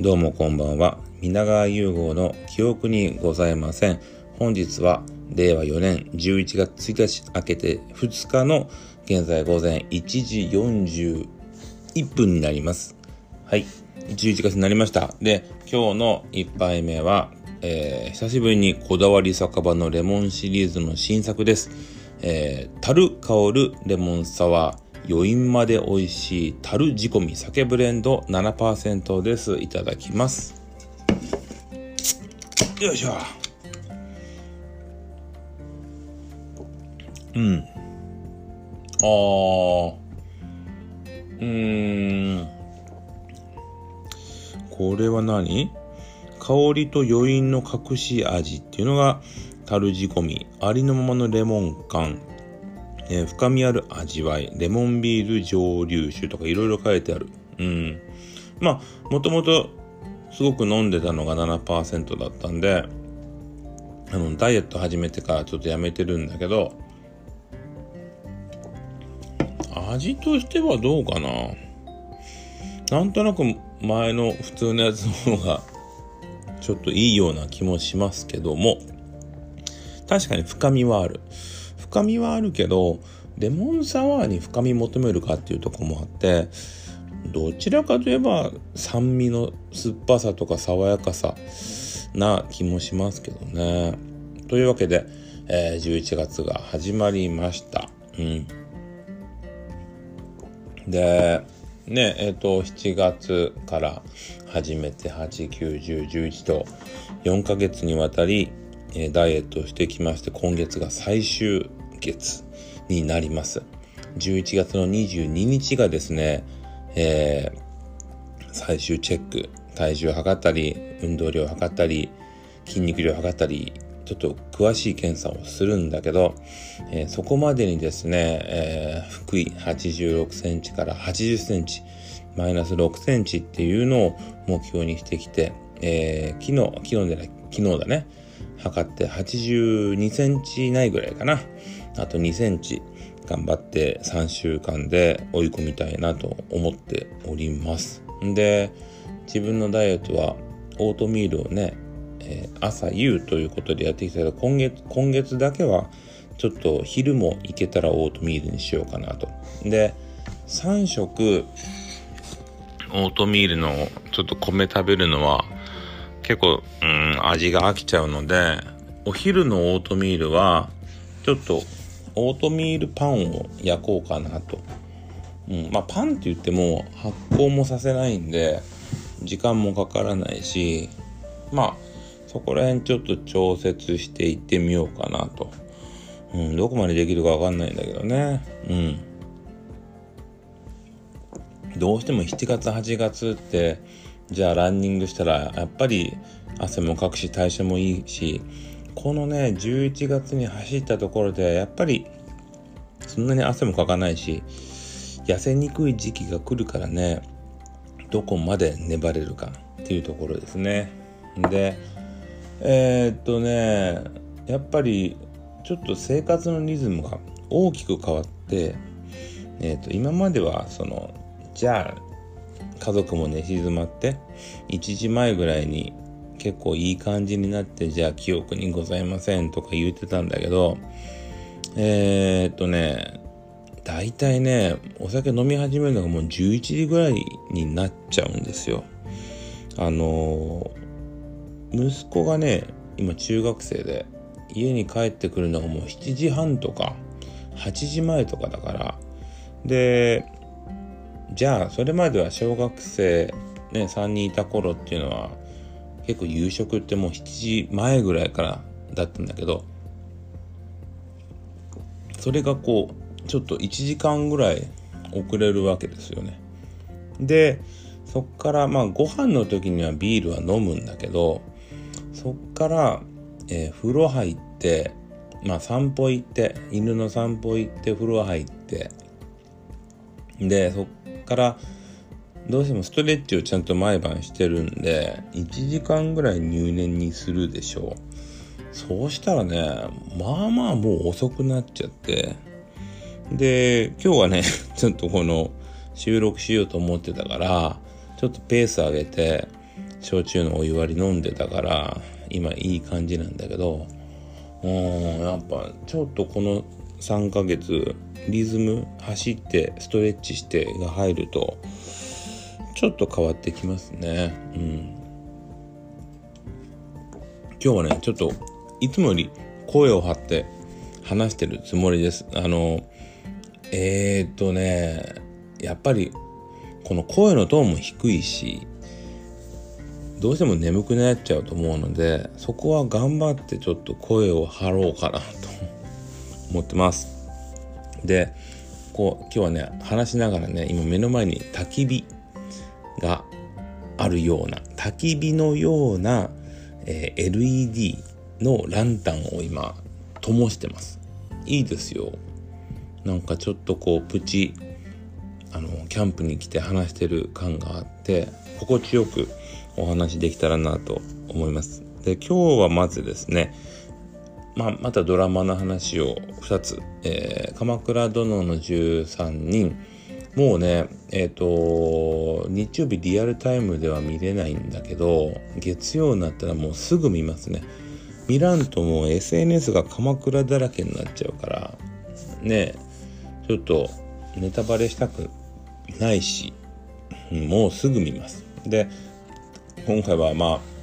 どうもこんばんは。皆川融合の記憶にございません。本日は令和4年11月1日明けて2日の現在午前1時41分になります。はい。11月になりました。で、今日の1杯目は、えー、久しぶりにこだわり酒場のレモンシリーズの新作です。えー、樽香るレモンサワー。余韻まで美味しい樽仕込み酒ブレンド7%です。いただきます。よいしょ。うん。あー。うーん。これは何？香りと余韻の隠し味っていうのが樽仕込み。ありのままのレモン感。えー、深みある味わい、レモンビール蒸留酒とかいろいろ書いてある。うん。まあ、もともとすごく飲んでたのが7%だったんで、あの、ダイエット始めてからちょっとやめてるんだけど、味としてはどうかななんとなく前の普通のやつの方がちょっといいような気もしますけども、確かに深みはある。深みはあるけど、レモンサワーに深み求めるかっていうとこもあって、どちらかといえば酸味の酸っぱさとか爽やかさな気もしますけどね。というわけで、えー、11月が始まりました。うん。で、ね、えっ、ー、と、7月から始めて8、9、10、11と4ヶ月にわたり、え、ダイエットしてきまして、今月が最終月になります。11月の22日がですね、えー、最終チェック、体重を測ったり、運動量を測ったり、筋肉量を測ったり、ちょっと詳しい検査をするんだけど、えー、そこまでにですね、えー、福井86センチから80センチ、マイナス6センチっていうのを目標にしてきて、えー、昨日、昨日でない、昨日だね、測って82センチないぐらいかな。あと2センチ頑張って3週間で追い込みたいなと思っております。で、自分のダイエットはオートミールをね、えー、朝夕ということでやってきたけど、今月、今月だけはちょっと昼もいけたらオートミールにしようかなと。で、3食オートミールのちょっと米食べるのは結構、うん、味が飽きちゃうので、お昼のオートミールはちょっとオートミールパンを焼こうかなと。うん、まあパンって言っても発酵もさせないんで時間もかからないしまあそこら辺ちょっと調節していってみようかなと。うん、どこまでできるかわかんないんだけどね。うん。どうしても7月8月ってじゃあランニングしたらやっぱり汗もかくし代謝もいいしこのね、11月に走ったところで、やっぱり、そんなに汗もかかないし、痩せにくい時期が来るからね、どこまで粘れるかっていうところですね。で、えー、っとね、やっぱり、ちょっと生活のリズムが大きく変わって、えー、っと、今までは、その、じゃあ、家族も寝静まって、1時前ぐらいに結構いい感じになってじゃあ記憶にございませんとか言ってたんだけどえー、っとね大体ねお酒飲み始めるのがもう11時ぐらいになっちゃうんですよ。あの息子がね今中学生で家に帰ってくるのがもう7時半とか8時前とかだから。でじゃあそれまでは小学生ね3人いた頃っていうのは結構夕食ってもう7時前ぐらいからだったんだけどそれがこうちょっと1時間ぐらい遅れるわけですよね。でそっからまあご飯の時にはビールは飲むんだけどそっから、えー、風呂入ってまあ散歩行って犬の散歩行って風呂入ってでそっからどうしてもストレッチをちゃんと毎晩してるんで、1時間ぐらい入念にするでしょう。そうしたらね、まあまあもう遅くなっちゃって、で、今日はね、ちょっとこの収録しようと思ってたから、ちょっとペース上げて、焼酎のお湯割り飲んでたから今いい感じなんだけどうんやっぱちょっとこの3ヶ月リズム走ってストレッチしてが入るとちょっと変わってきますね。うん。今日はねちょっといつもより声を張って話してるつもりです。あのえー、っとねやっぱりこの声のトーンも低いしどうしても眠くなっちゃうと思うのでそこは頑張ってちょっと声を張ろうかなと思ってます。でこう今日はね話しながらね今目の前に焚き火があるような焚き火のような、えー、LED のランタンを今灯してます。いいですよ。なんかちょっとこうプチあのキャンプに来て話してる感があって心地よくお話できたらなと思います。で今日はまずですねまあ、またドラマの話を2つ、えー、鎌倉殿の13人。もうねえっ、ー、と日曜日リアルタイムでは見れないんだけど月曜になったらもうすぐ見ますね。見らんともう SNS が鎌倉だらけになっちゃうからねちょっとネタバレしたくないしもうすぐ見ます。で今回はまあ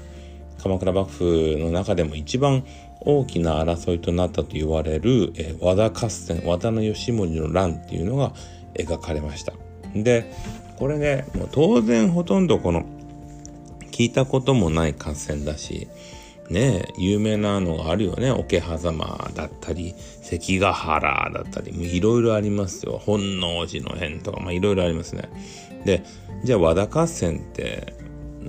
鎌倉幕府の中でも一番大きな争いとなったと言われる、え、和田合戦和田義盛の乱っていうのが描かれました。でこれねもう当然ほとんどこの聞いたこともない合戦だしね有名なのがあるよね。桶狭間だったり関ヶ原だったりいろいろありますよ。本能寺の変とかいろいろありますね。でじゃあ和田合戦って、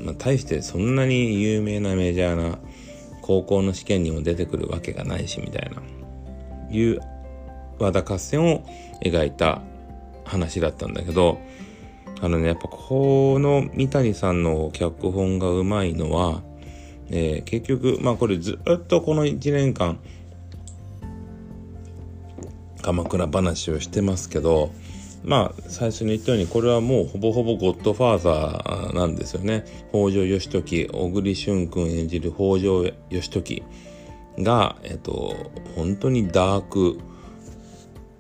まあ、大してそんなに有名なメジャーな高校の試験にも出てくるわけがないしみたいな。いう和田合戦を描いた話だったんだけどあのねやっぱこの三谷さんの脚本がうまいのは、えー、結局まあこれずっとこの1年間鎌倉話をしてますけどまあ最初に言ったようにこれはもうほぼほぼゴッドファーザーなんですよね。北条義時小栗旬君演じる北条義時がえっと本当にダーク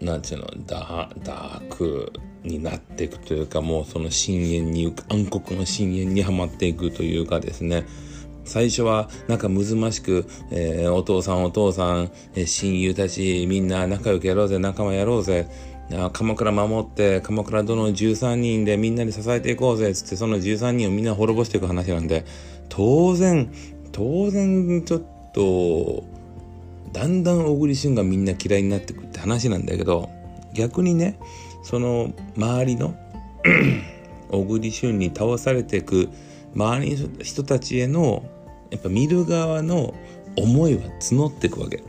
なんていうのダダークになっていくというかもうその深淵に暗黒の深淵にはまっていくというかですね。最初は仲むずましく、えー、お父さんお父さん、えー、親友たちみんな仲良くやろうぜ仲間やろうぜ。鎌倉守って鎌倉殿13人でみんなで支えていこうぜっつってその13人をみんな滅ぼしていく話なんで当然当然ちょっとだんだん小栗旬がみんな嫌いになっていくって話なんだけど逆にねその周りの 小栗旬に倒されていく周りの人たちへのやっぱ見る側の思いは募っていくわけ。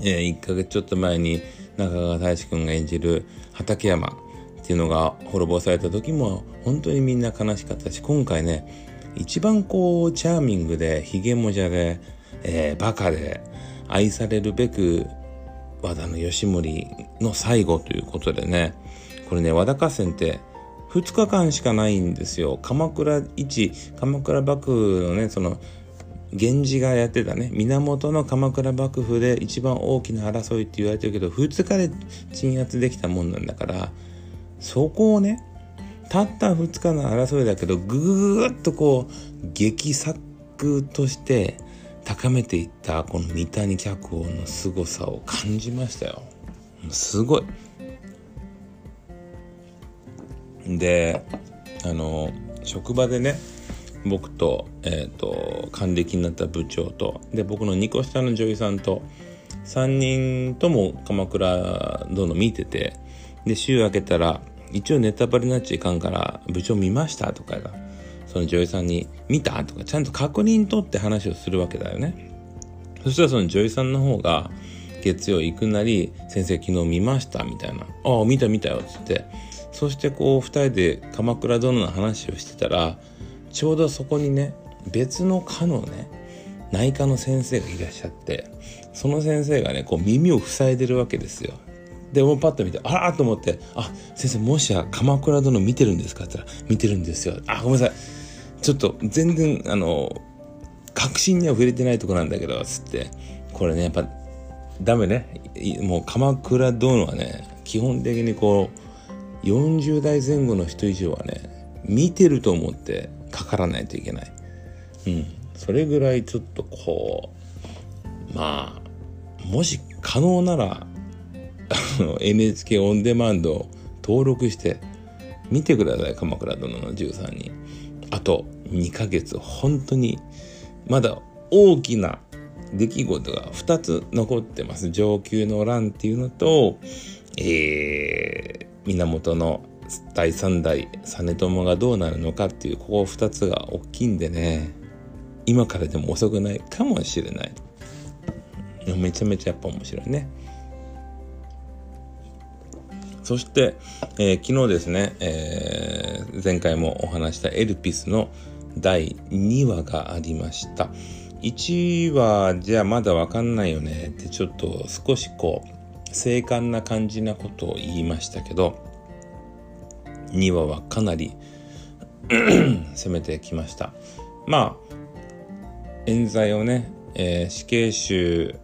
えー、1ヶ月ちょっと前に中川大志くんが演じる畠山っていうのが滅ぼされた時も本当にみんな悲しかったし今回ね一番こうチャーミングでひげもじゃで、えー、バカで愛されるべく和田の義盛の最後ということでねこれね和田合戦って2日間しかないんですよ。鎌倉一鎌倉幕府のねその源氏がやってたね。源の鎌倉幕府で一番大きな争いって言われてるけど2日で鎮圧できたもんなんだからそこをねたった2日の争いだけどぐーっとこう激作として高めていったこの三谷脚本の凄さを感じましたよ。すごい。であの職場でね僕と,、えーと、還暦になった部長とで僕の2個下の女優さんと3人とも鎌倉殿見ててで週明けたら一応ネタバレになっちゃいかんから部長見ましたとかがその女優さんに見たとかちゃんと確認取って話をするわけだよね。そしたらその女優さんの方が月曜行くなり先生昨日見ましたみたいな。ああ見た見たよっつって。そしてこう2人で鎌倉殿の話をしてたらちょうどそこにね別の科のね内科の先生がいらっしゃってその先生がねこう耳を塞いでるわけですよ。でもうパッと見てあらと思って「あ先生もしや鎌倉殿見てるんですか?」って言ったら「見てるんですよ」「あごめんなさいちょっと全然あの確信には触れてないとこなんだけどつってこれねやっぱダメねもう鎌倉殿はね基本的にこう40代前後の人以上はね見てると思ってからないといけない。うん。それぐらいちょっとこうまあもし可能なら NHK オンデマンド登録して見てください。鎌倉殿の13人。あと2ヶ月。本当にまだ大きな出来事が2つ残ってます。上級の乱っていうのと、えー、源の第3代実朝がどうなるのかっていうここ2つが大きいんでね。今からでも遅くないかもしれない。めちゃめちゃやっぱ面白いね。そして、えー、昨日ですね、えー、前回もお話したエルピスの第2話がありました。1話じゃあまだわかんないよねってちょっと少しこう、精悍な感じなことを言いましたけど、2話はかなり 攻めてきました。まあ、冤罪をね、えー、死刑囚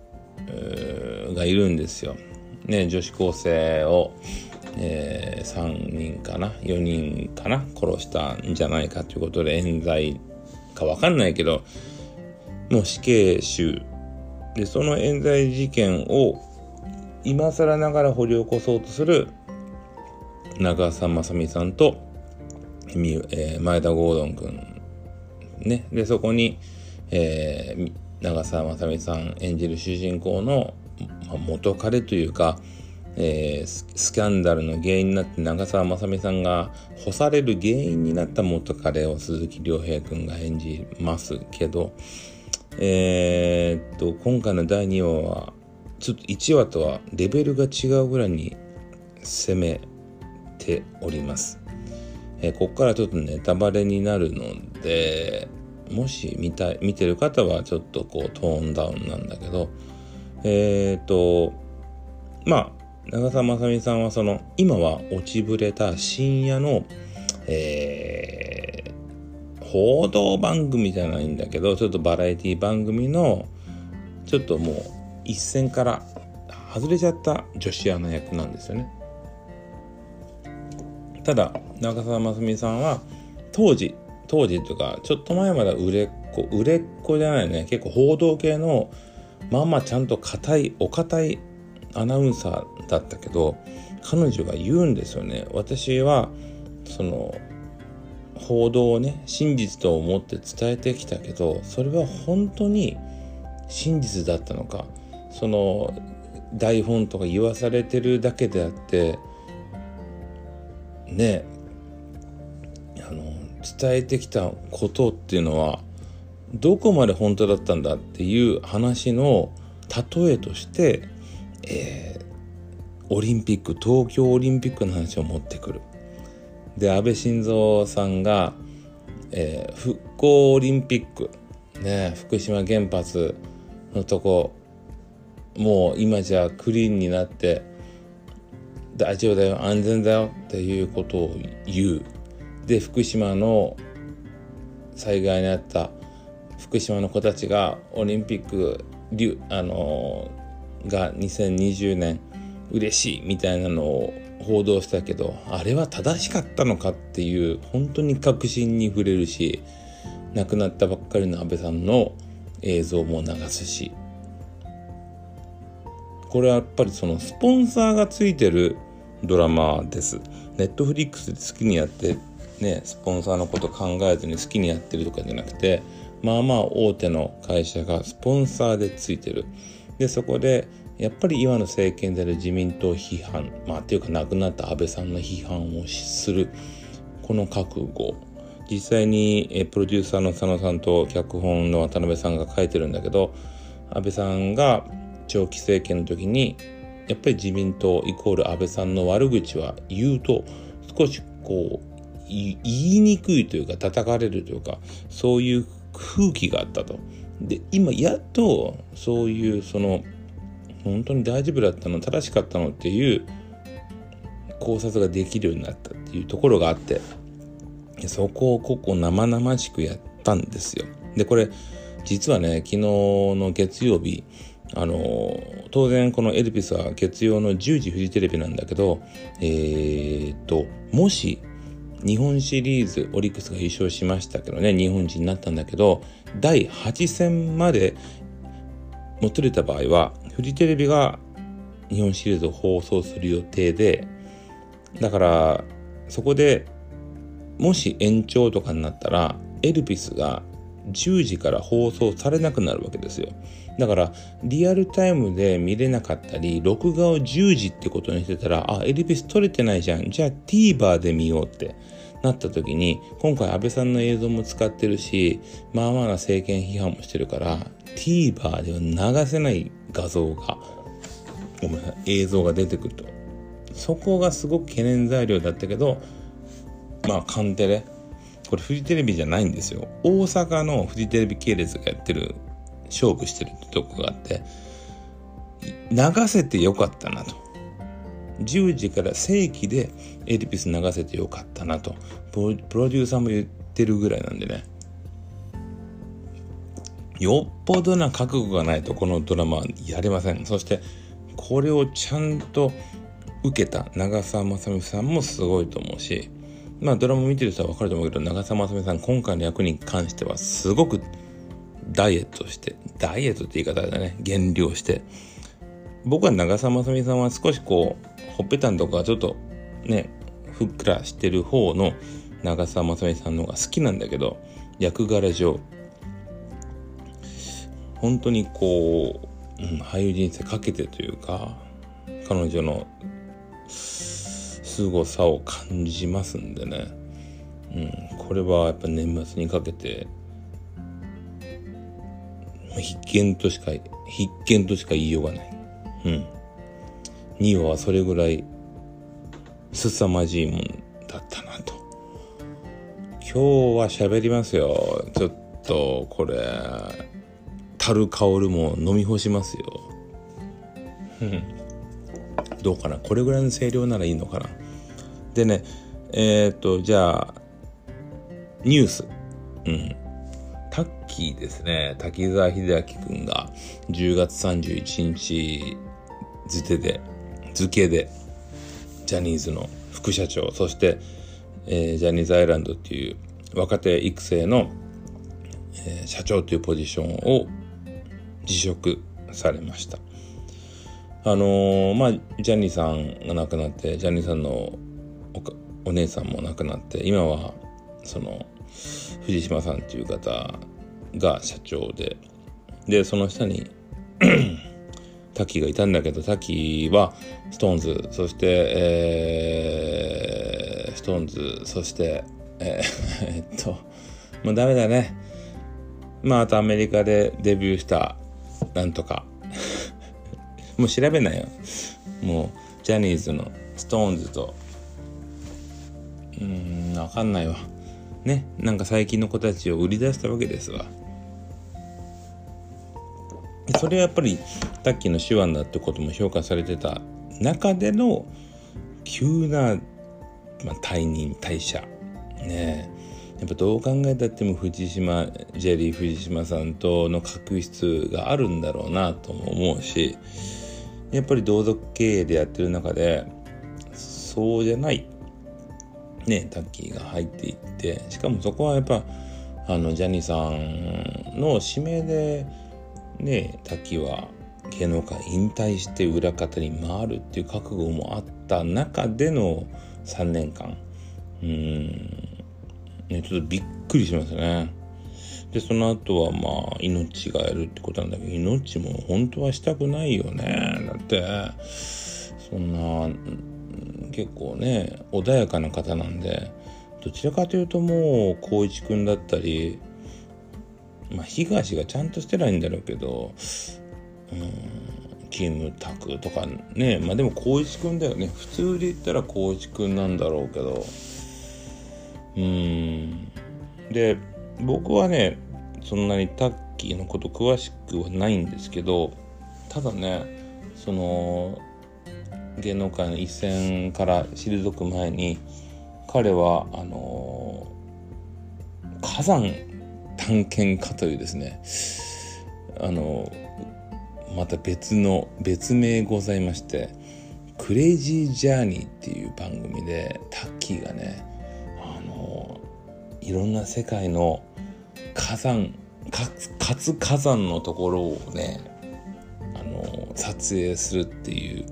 がいるんですよ。ね、女子高生を、えー、3人かな4人かな殺したんじゃないかということで冤罪か分かんないけどもう死刑囚でその冤罪事件を今更ながら掘り起こそうとする長澤まさみさんと、えー、前田郷敦君ね。でそこに、えー、長澤まさみさん演じる主人公の、まあ、元彼というかえー、スキャンダルの原因になって長澤まさみさんが干される原因になった元彼を鈴木亮平君が演じますけど、えー、っと今回の第2話はちょっと1話とはレベルが違うぐらいに攻めております。えー、ここからちょっとネタバレになるのでもし見た見てる方はちょっとこうトーンダウンなんだけどえっ、とまあ長澤まさみさんはその今は落ちぶれた深夜の、えー、報道番組じゃないんだけどちょっとバラエティ番組のちょっともう一線から外れちゃった女子アナ役なんですよね。ただ長澤まさみさんは当時当時とかちょっと前まで売れっ子売れっ子じゃないね。結構報道系のまあまあちゃんと硬いお堅いアナウンサーだったけど彼女が言うんですよね。私はその報道をね真実と思って伝えてきたけどそれは本当に真実だったのか。その台本とか言わされてるだけであってねあの伝えてきたことっていうのはどこまで本当だったんだっていう話の例えとして、えオリンピック東京オリンピックの話を持ってくる。で安倍晋三さんが、えー、復興オリンピックね福島原発のとこもう今じゃクリーンになって大丈夫だよ。安全だよ。っていうことを言う。で福島の災害にあった福島の子たちがオリンピックあのが2020年嬉しいみたいなのを報道したけどあれは正しかったのかっていう本当に確信に触れるし亡くなったばっかりの安倍さんの映像も流すし。これはやっぱりそのスポンサーがついてるドラマです。ネットフリックスで好きにやってねスポンサーのこと考えずに好きにやってるとかじゃなくてまあまあ大手の会社がスポンサーでついてる。でそこでやっぱり今の政権である自民党批判まあっていうか亡くなった安倍さんの批判をするこの覚悟実際にプロデューサーの佐野さんと脚本の渡辺さんが書いてるんだけど安倍さんが長期政権の時にやっぱり自民党イコール安倍さんの悪口は言うと少しこう言いにくいというか叩かれるというかそういう空気があったと。で今やっとそういうその本当に大丈夫だったの正しかったのっていう考察ができるようになったっていうところがあってそこをここ生々しくやったんですよ。で、これ、実はね、昨日の月曜日、あの、当然このエルピスは月曜の10時フジテレビなんだけど、えー、っと、もし、日本シリーズオリックスが優勝しましたけどね、日本人になったんだけど、第8戦までもつれた場合は、フジテレビが日本シリーズを放送する予定で、だから、そこでもし延長とかになったら、エルピスが10時から放送されなくなるわけですよ。だから、リアルタイムで見れなかったり、録画を10時ってことにしてたら、あ、エルピス撮れてないじゃん。じゃあ TVer で見ようってなった時に、今回安倍さんの映像も使ってるし、まあまあな政権批判もしてるから、TVer では流せない画像が、ごめんなさい、映像が出てくると。そこがすごく懸念材料だったけど、まあ、カンテレ。これフジテレビじゃないんですよ。大阪のフジテレビ系列がやってる、勝負してるってとこがあって、流せてよかったなと。10時から正規でエリピス流せてよかったなと。プロデューサーも言ってるぐらいなんでね。よっぽどな覚悟がないとこのドラマはやれません。そして、これをちゃんと受けた長澤まさみさんもすごいと思うし、まあドラマ見てる人は分かると思うけど、長澤まさみさん今回の役に関してはすごくダイエットして、ダイエットって言い方だね、減量して、僕は長澤まさみさんは少しこう、ほっぺたんとかちょっとね、ふっくらしてる方の長澤まさみさんの方が好きなんだけど、役柄上、本当にこう、うん、俳優人生かけてというか、彼女の凄さを感じますんでね、うん、これはやっぱ年末にかけて必見としか必見としか言いようがない。うん。2話はそれぐらい凄まじいもんだったなと。今日は喋りますよ。ちょっとこれ、樽香るも飲み干しますようん。どうかな？これぐらいの声量ならいいのかな？でね、えっ、と、じゃあ、ニュース。うん。タッキーですね。滝沢秀明くんが10月31日付で、付けで、ジャニーズの副社長、そして、えー、ジャニーズアイランドっていう若手育成の、えー、社長というポジションを辞職されました。あのー、まあ、ジャニーさんが亡くなって、ジャニーさんのお姉さんも亡くなって今はその藤島さんっていう方が社長ででその下に タッキーがいたんだけどタッキーは SixTONES そして、えー、 SixTONES そしてえー、えっともうダメだね。まああとアメリカでデビューしたなんとか。もう調べないよ。もうジャニーズのストーンズとうーん、わかんないわ。ね、なんか最近の子たちを売り出したわけですわ。それはやっぱり、さっきの手腕だってことも評価されてた中での、急な、まあ、退任、退社。ねやっぱどう考えたっても藤島、ジェリー藤島さんとの確執があるんだろうなとも思うし、やっぱり同族経営でやってる中で、そうじゃないね、タッキーが入っていってしかもそこはやっぱあのジャニーさんの指名でねタッキーは芸能界引退して裏方に回るっていう覚悟もあった中での3年間。うん。ねちょっとびっくりしますね。でその後はまあ命がやるってことなんだけど命も本当はしたくないよね。だってそんな結構ね穏やかな方なんでどちらかというともう光一くんだったりまあ東がちゃんとしてないんだろうけどうんキムタクとかねまあでも光一くんだよね。普通で言ったら光一くんなんだろうけどうん。で僕はねそんなにタッキーのこと詳しくはないんですけどただねその芸能界の一線から退く前に彼はあの火山探検家というですねあのまた別の別名ございましてクレイジージャーニーっていう番組でタッキーがねあのいろんな世界の火山活火山のところをねあの撮影するっていう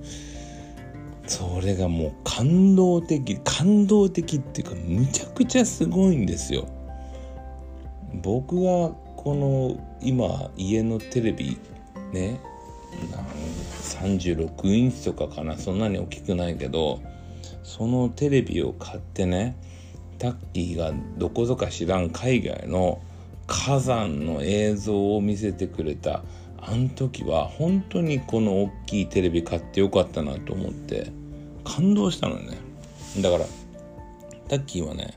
それがもう感動的感動的っていうかむちゃくちゃすごいんですよ。僕がこの今家のテレビね36インチとかかなそんなに大きくないけどそのテレビを買ってねタッキーがどこぞか知らん海外の火山の映像を見せてくれたあの時は本当にこの大きいテレビ買ってよかったなと思って感動したのね。だからタッキーはね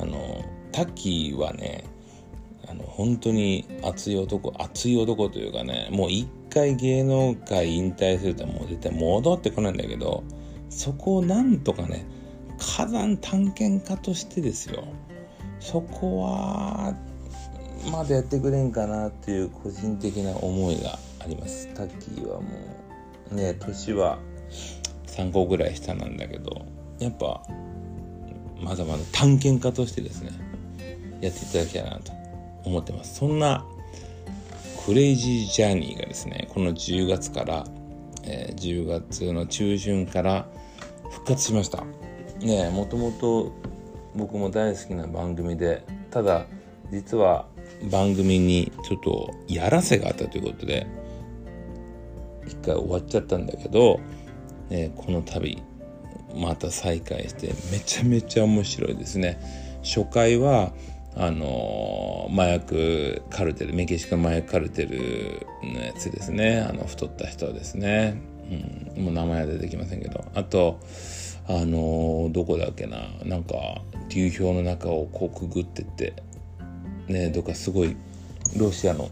あのタッキーはねあの本当に熱い男熱い男というかねもう一回芸能界引退するともう絶対戻ってこないんだけどそこをなんとかね火山探検家としてですよ。そこはまだやってくれんかなっていう個人的な思いがあります。タッキーはもうね年は3個ぐらい下なんだけどやっぱまだまだ探検家としてですねやっていただきたいなと思ってます。そんなクレイジージャーニーがですねこの10月から、えー、10月の中旬から復活しました。ねもともと僕も大好きな番組でただ実は番組にちょっとやらせがあったということで一回終わっちゃったんだけど、ね、この度また再開してめちゃめちゃ面白いですね。初回はあの麻薬カルテルメキシコ麻薬カルテルのやつですね。あの太った人ですね、うん、もう名前は出てきませんけど。あとあのどこだっけな。なんか流氷の中をこうくぐってってねどっかすごいロシアの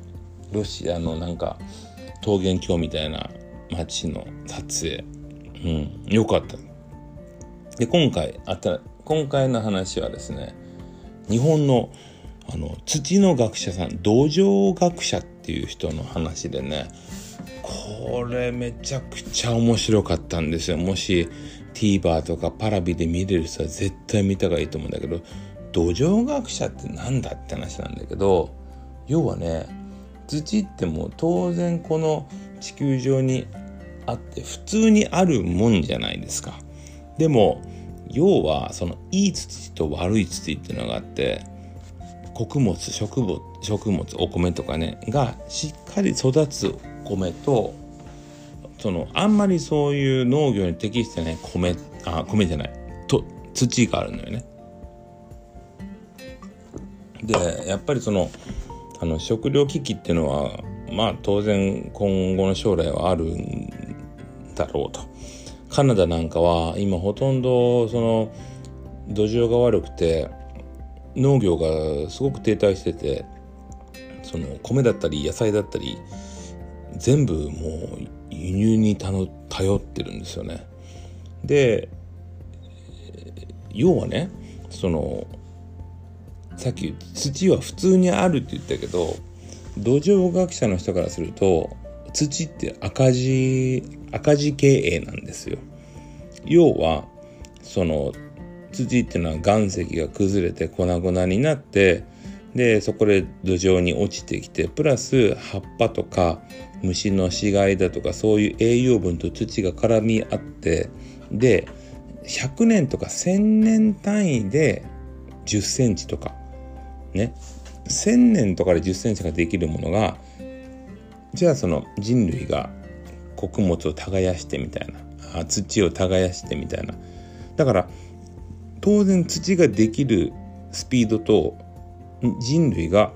ロシアのなんか桃源郷みたいな街の撮影。うんよかった。で今回あった今回の話はですね日本のあの土の学者さん土壌学者っていう人の話でねこれめちゃくちゃ面白かったんですよ。もし TVer とかパラビで見れる人は絶対見た方がいいと思うんだけど土壌学者って何だって話なんだけど要はね土ってもう当然この地球上にあって普通にあるもんじゃないですかでも要はそのいい土と悪い土っていうのがあって穀物植物植物お米とかねがしっかり育つ米とそのあんまりそういう農業に適してない米あ米じゃないと土があるのよね。でやっぱりそのあの食糧危機っていうのはまあ当然今後の将来はあるんだろうと。カナダなんかは今ほとんどその土壌が悪くて農業がすごく停滞しててその米だったり野菜だったり全部もう輸入に頼ってるんですよね。で要はねそのさっき土は普通にあるって言ったけど土壌学者の人からすると土って赤字赤字経営なんですよ。要はその土っていうのは岩石が崩れて粉々になってでそこで土壌に落ちてきてプラス葉っぱとか虫の死骸だとかそういう栄養分と土が絡み合ってで100年とか1000年単位で10センチとかね1000年とかで10センチができるものがじゃあその人類が穀物を耕してみたいな土を耕してみたいなだから当然土ができるスピードと人類が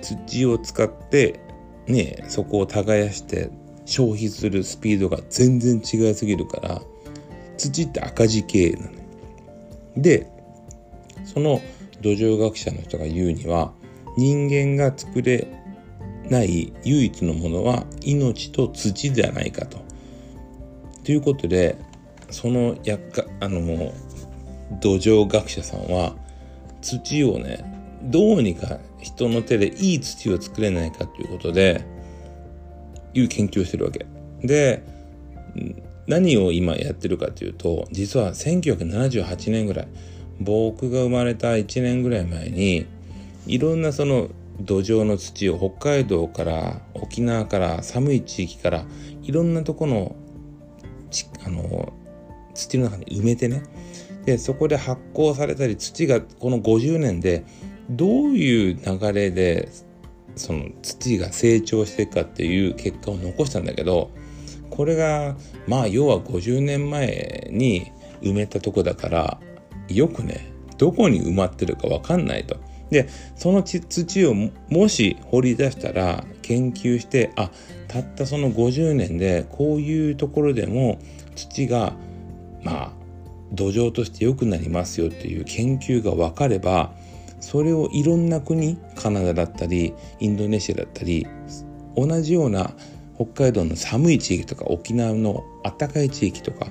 土を使ってねそこを耕して消費するスピードが全然違いすぎるから土って赤字経営なのよ。でその土壌学者の人が言うには人間が作れない唯一のものは命と土ではないかと。ということでそのやっかあの土壌学者さんは土をねどうにか人の手でいい土を作れないかということでいう研究をしてるわけで何を今やってるかというと実は1978年ぐらい僕が生まれた1年ぐらい前にいろんなその土壌の土を北海道から沖縄から寒い地域からいろんなとこのあの土の中に埋めてね。でそこで発酵されたり土がこの50年でどういう流れでその土が成長していくかっていう結果を残したんだけどこれがまあ要は50年前に埋めたとこだからよくねどこに埋まってるか分かんないと。でその土をもし掘り出したら研究してあたったその50年でこういうところでも土がまあ土壌として良くなりますよっていう研究が分かればそれをいろんな国カナダだったりインドネシアだったり同じような北海道の寒い地域とか沖縄の暖かい地域とか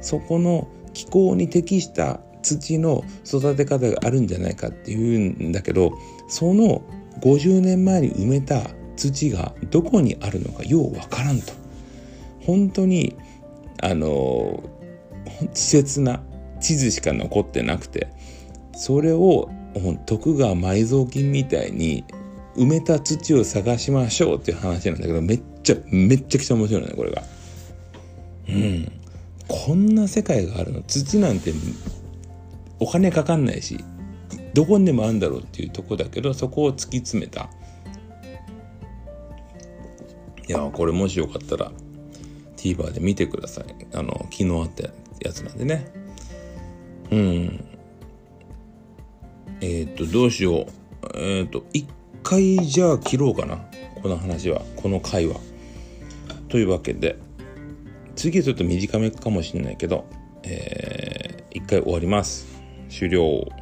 そこの気候に適した土の育て方があるんじゃないかっていうんだけどその50年前に埋めた土がどこにあるのかようわからんと。本当にあの稚拙な地図しか残ってなくてそれを徳川埋蔵金みたいに埋めた土を探しましょうっていう話なんだけどめっちゃめっちゃくちゃ面白いねこれが。うん。こんな世界があるの。土なんてお金かかんないしどこにでもあるんだろうっていうとこだけどそこを突き詰めた。いやこれもしよかったら TVer で見てください。あの昨日あったやつなんでね。うん。えっ、とどうしよう。えっ、と一回じゃあ切ろうかな。この話は。この回は。というわけで次はちょっと短めかもしれないけどえー、一回終わります。終了。